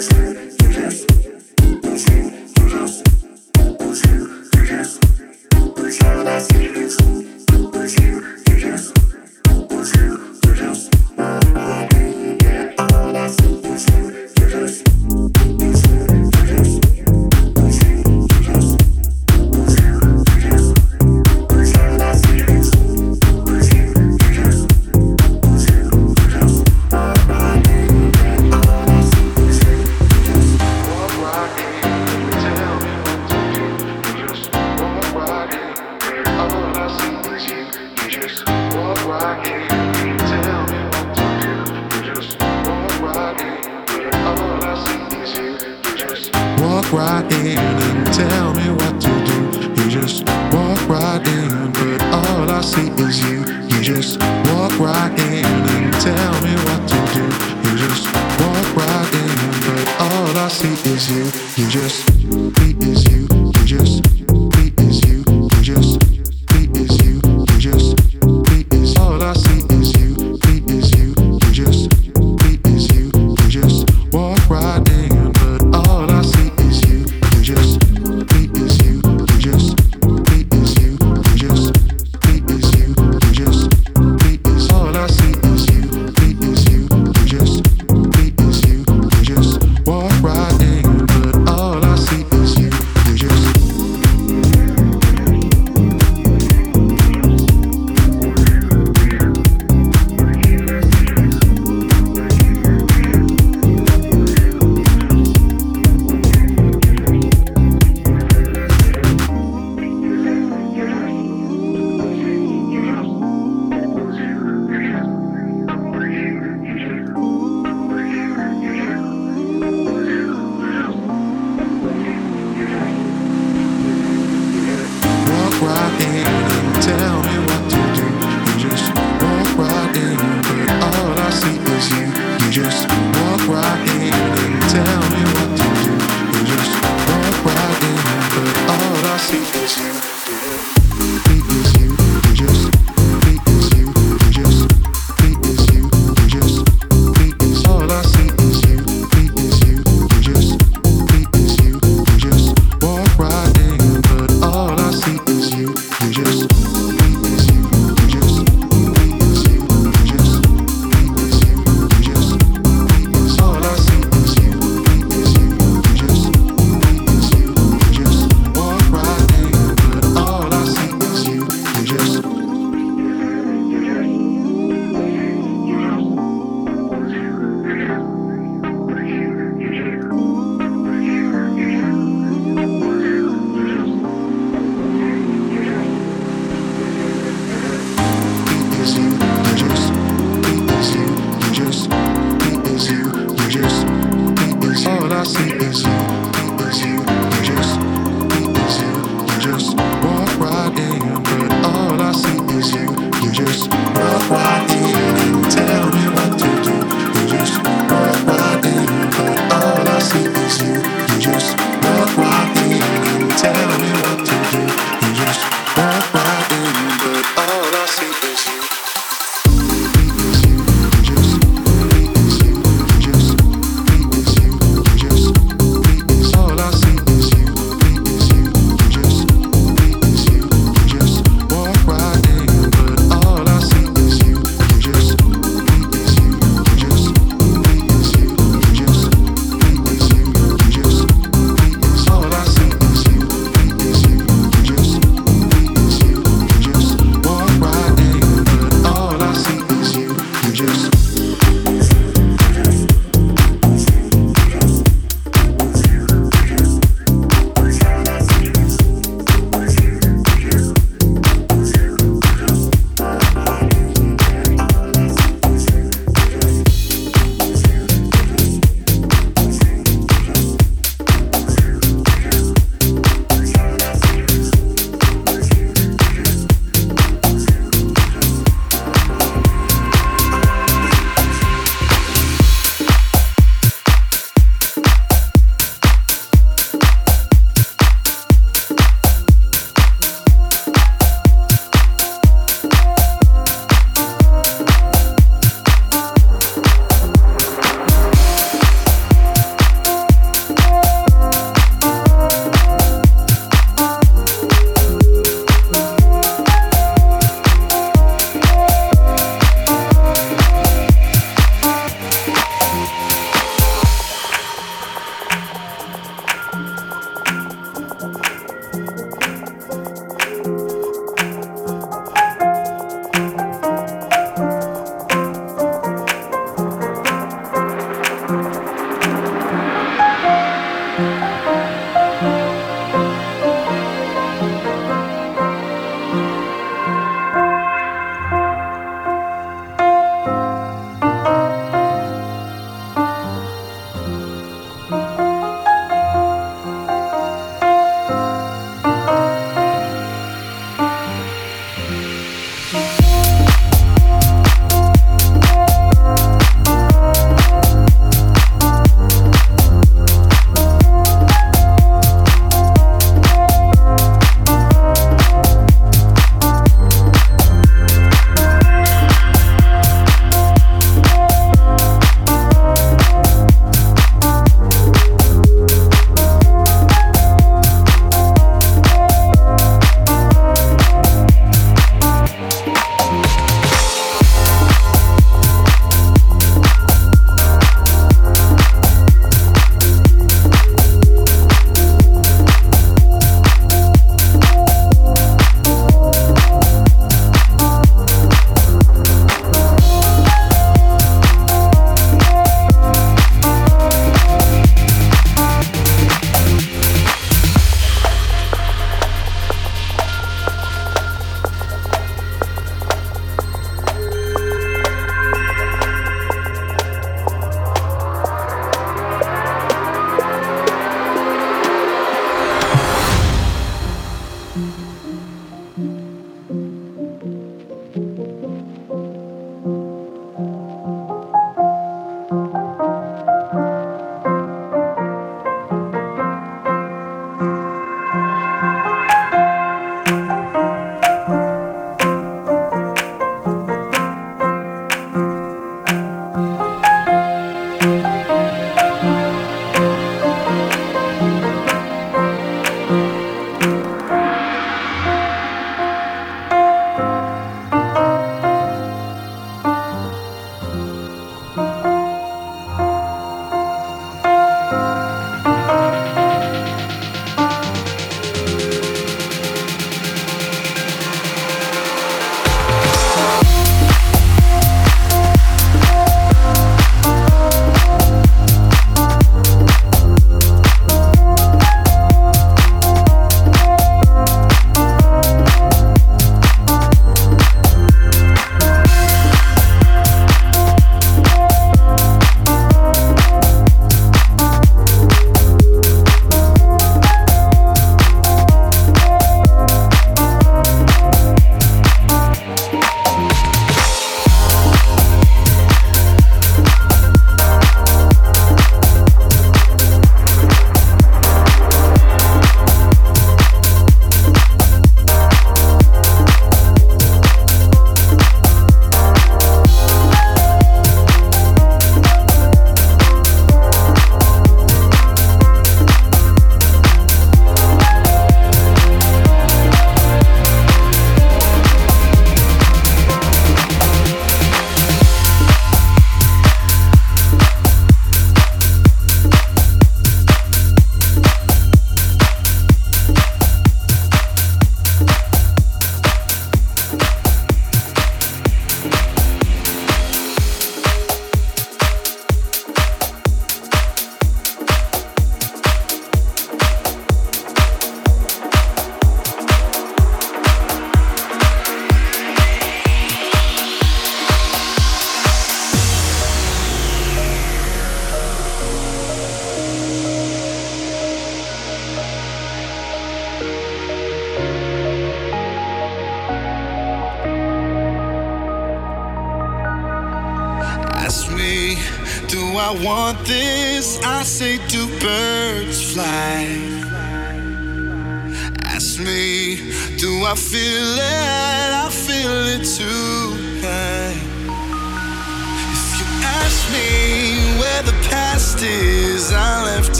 Thank you.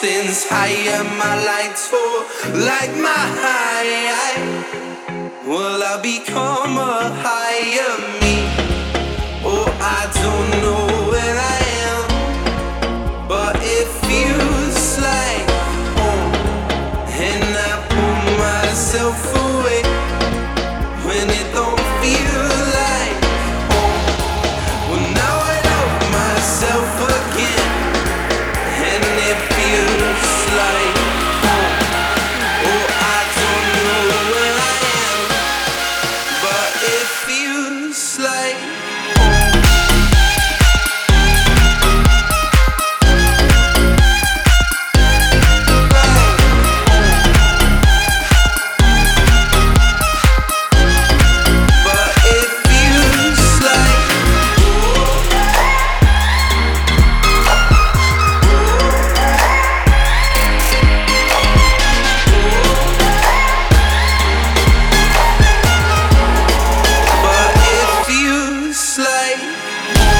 Distance higher. My lights fall like my high. Will I become a higher me? Oh, I don't know Bye.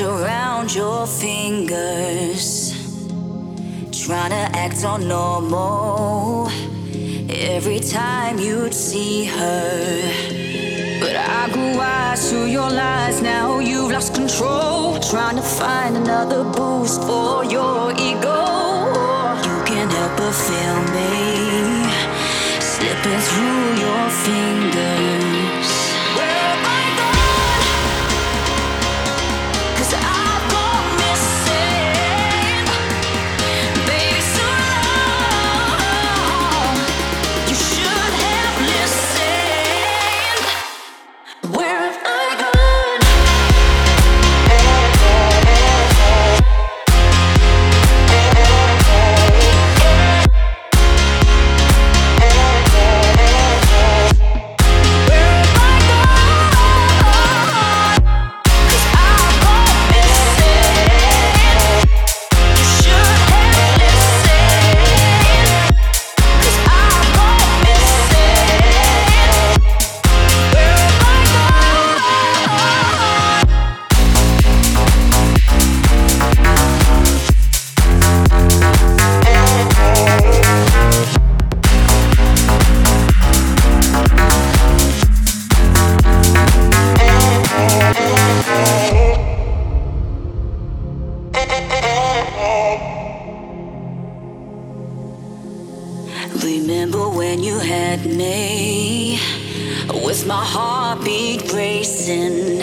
around your fingers, trying to act on normal every time you'd see her. But I grew wise to your lies, now you've lost control. Trying to find another boost for your ego. You can't help but feel me slipping through your fingers. at me with my heartbeat racing.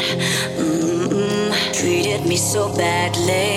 Mm-mm. Treated me so badly.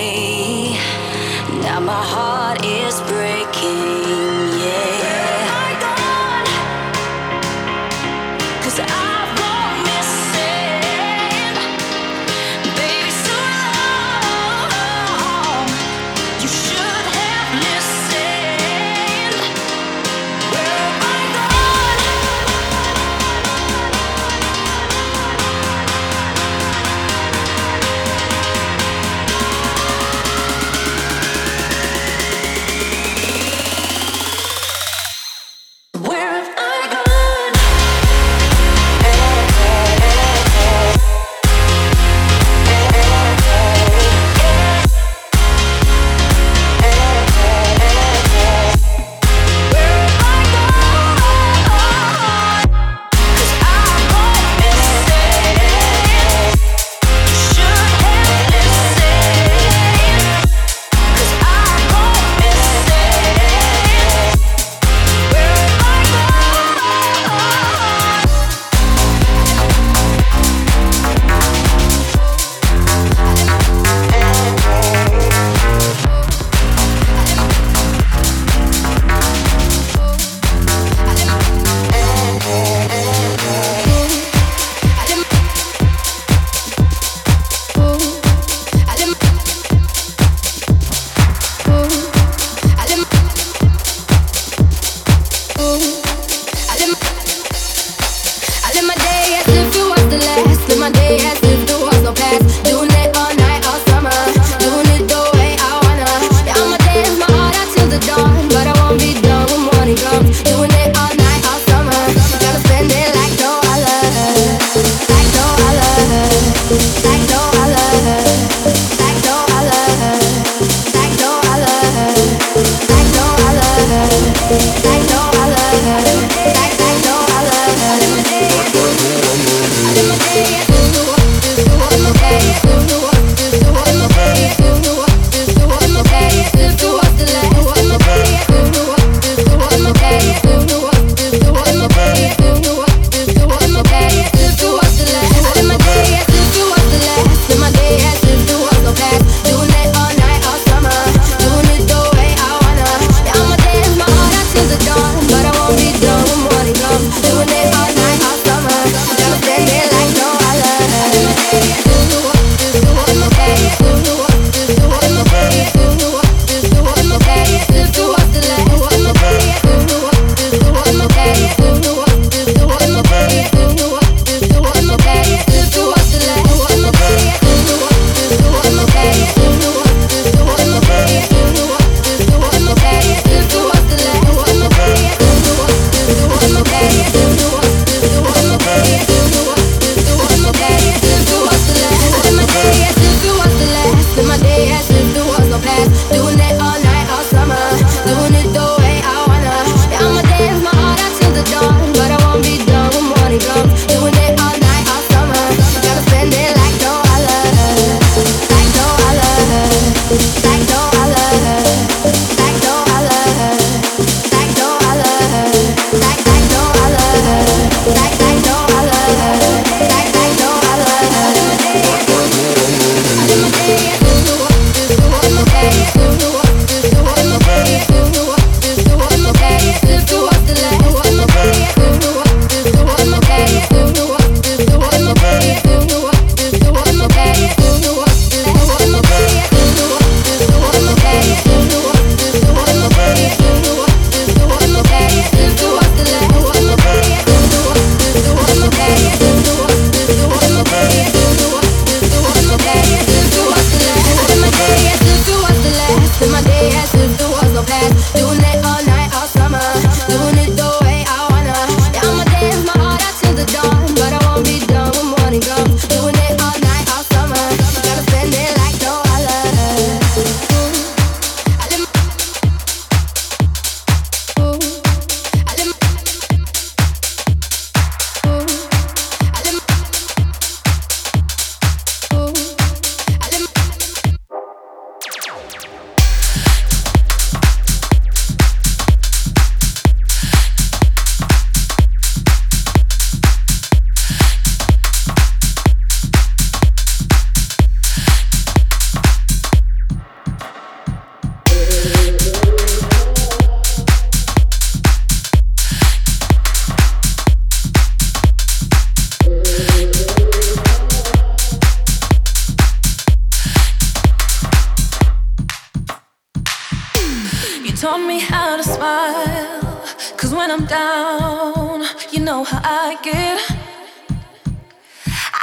Smile. Cause when I'm down, you know how I get.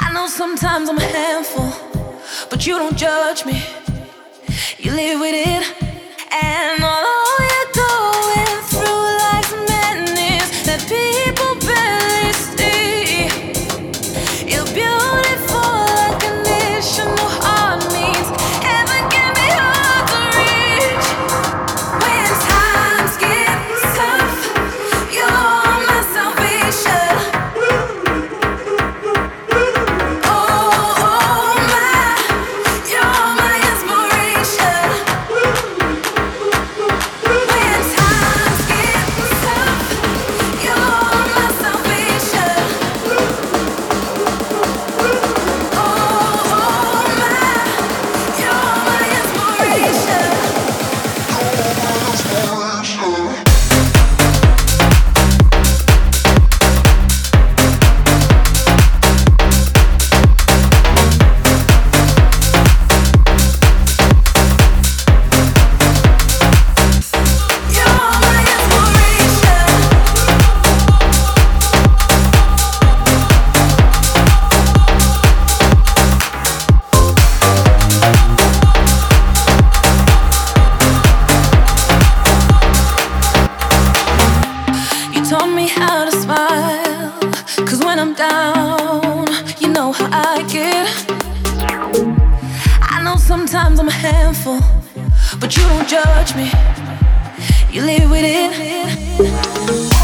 I know sometimes I'm a handful, but you don't judge me. You live with it, and although know sometimes I'm a handful, but you don't judge me. You live with it.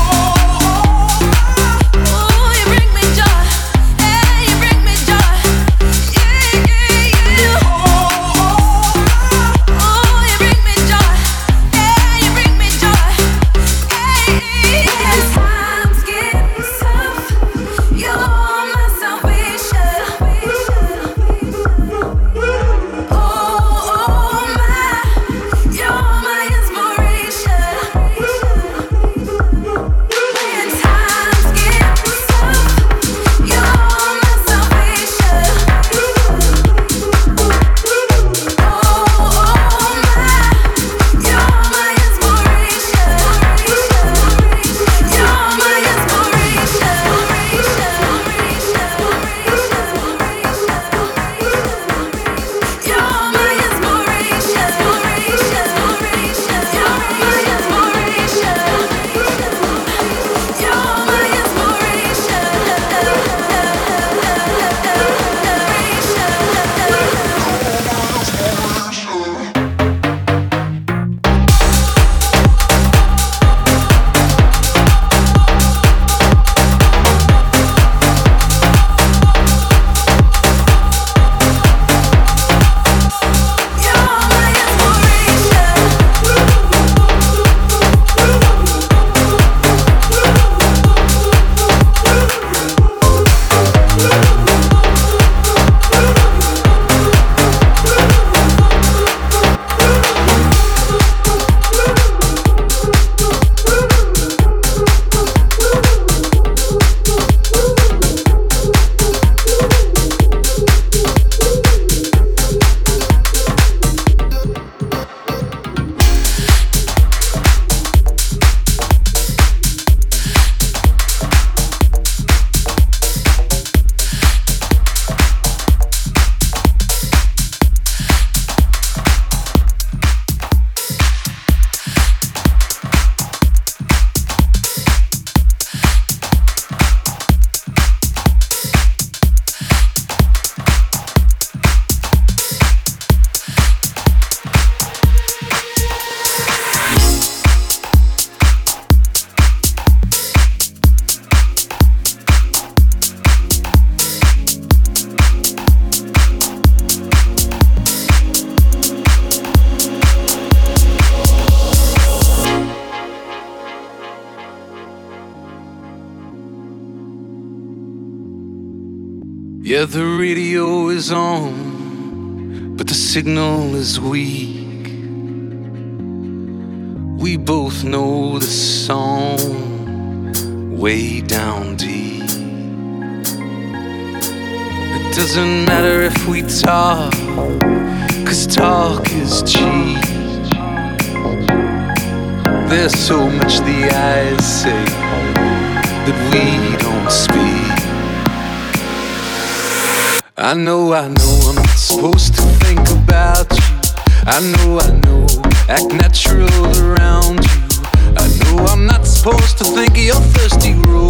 Signal is weak. We both know the song way down deep. It doesn't matter if we talk, cause talk is cheap. there's so much the eyes say that we don't speak. I know, I know I'm supposed to think about you. I know, I know, act natural around you. I know I'm not supposed to think of your thirsty rose.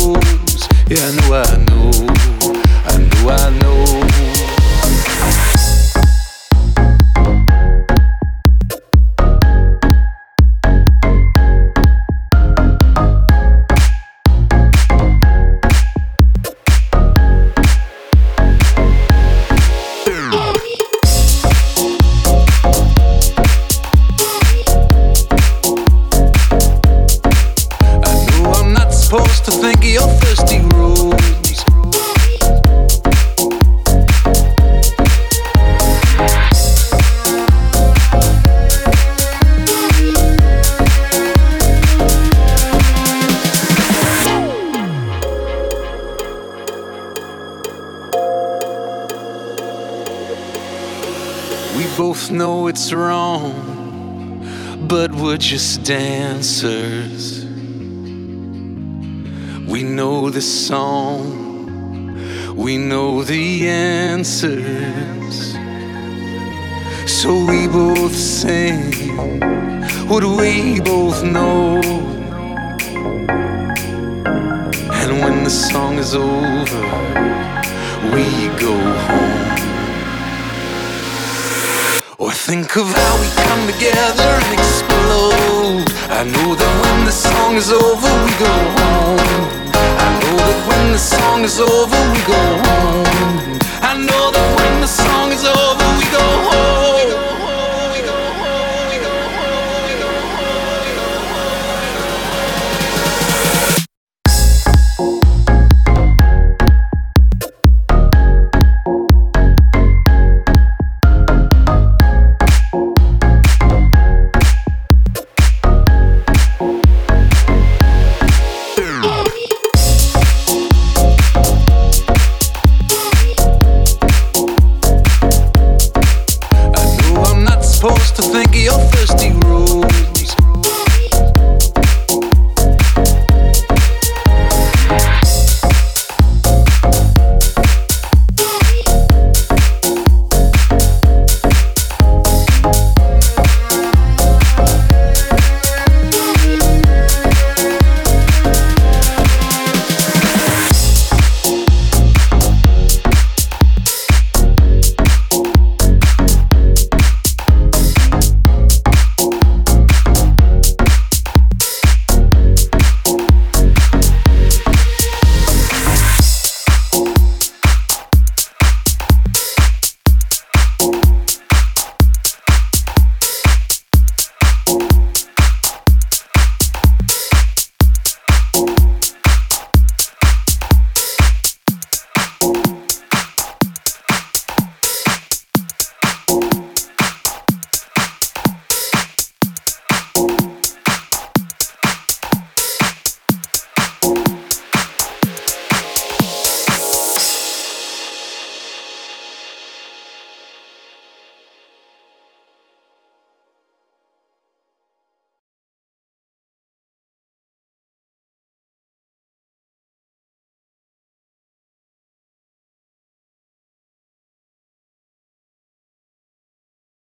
Dancers. We know the song, we know the answers. So we both sing what we both know. And when the song is over, we go home. Or think of how we come together and explode. I know that when the song is over, we go home. I know that when the song is over, we go home. I know that when the song is over, we go home.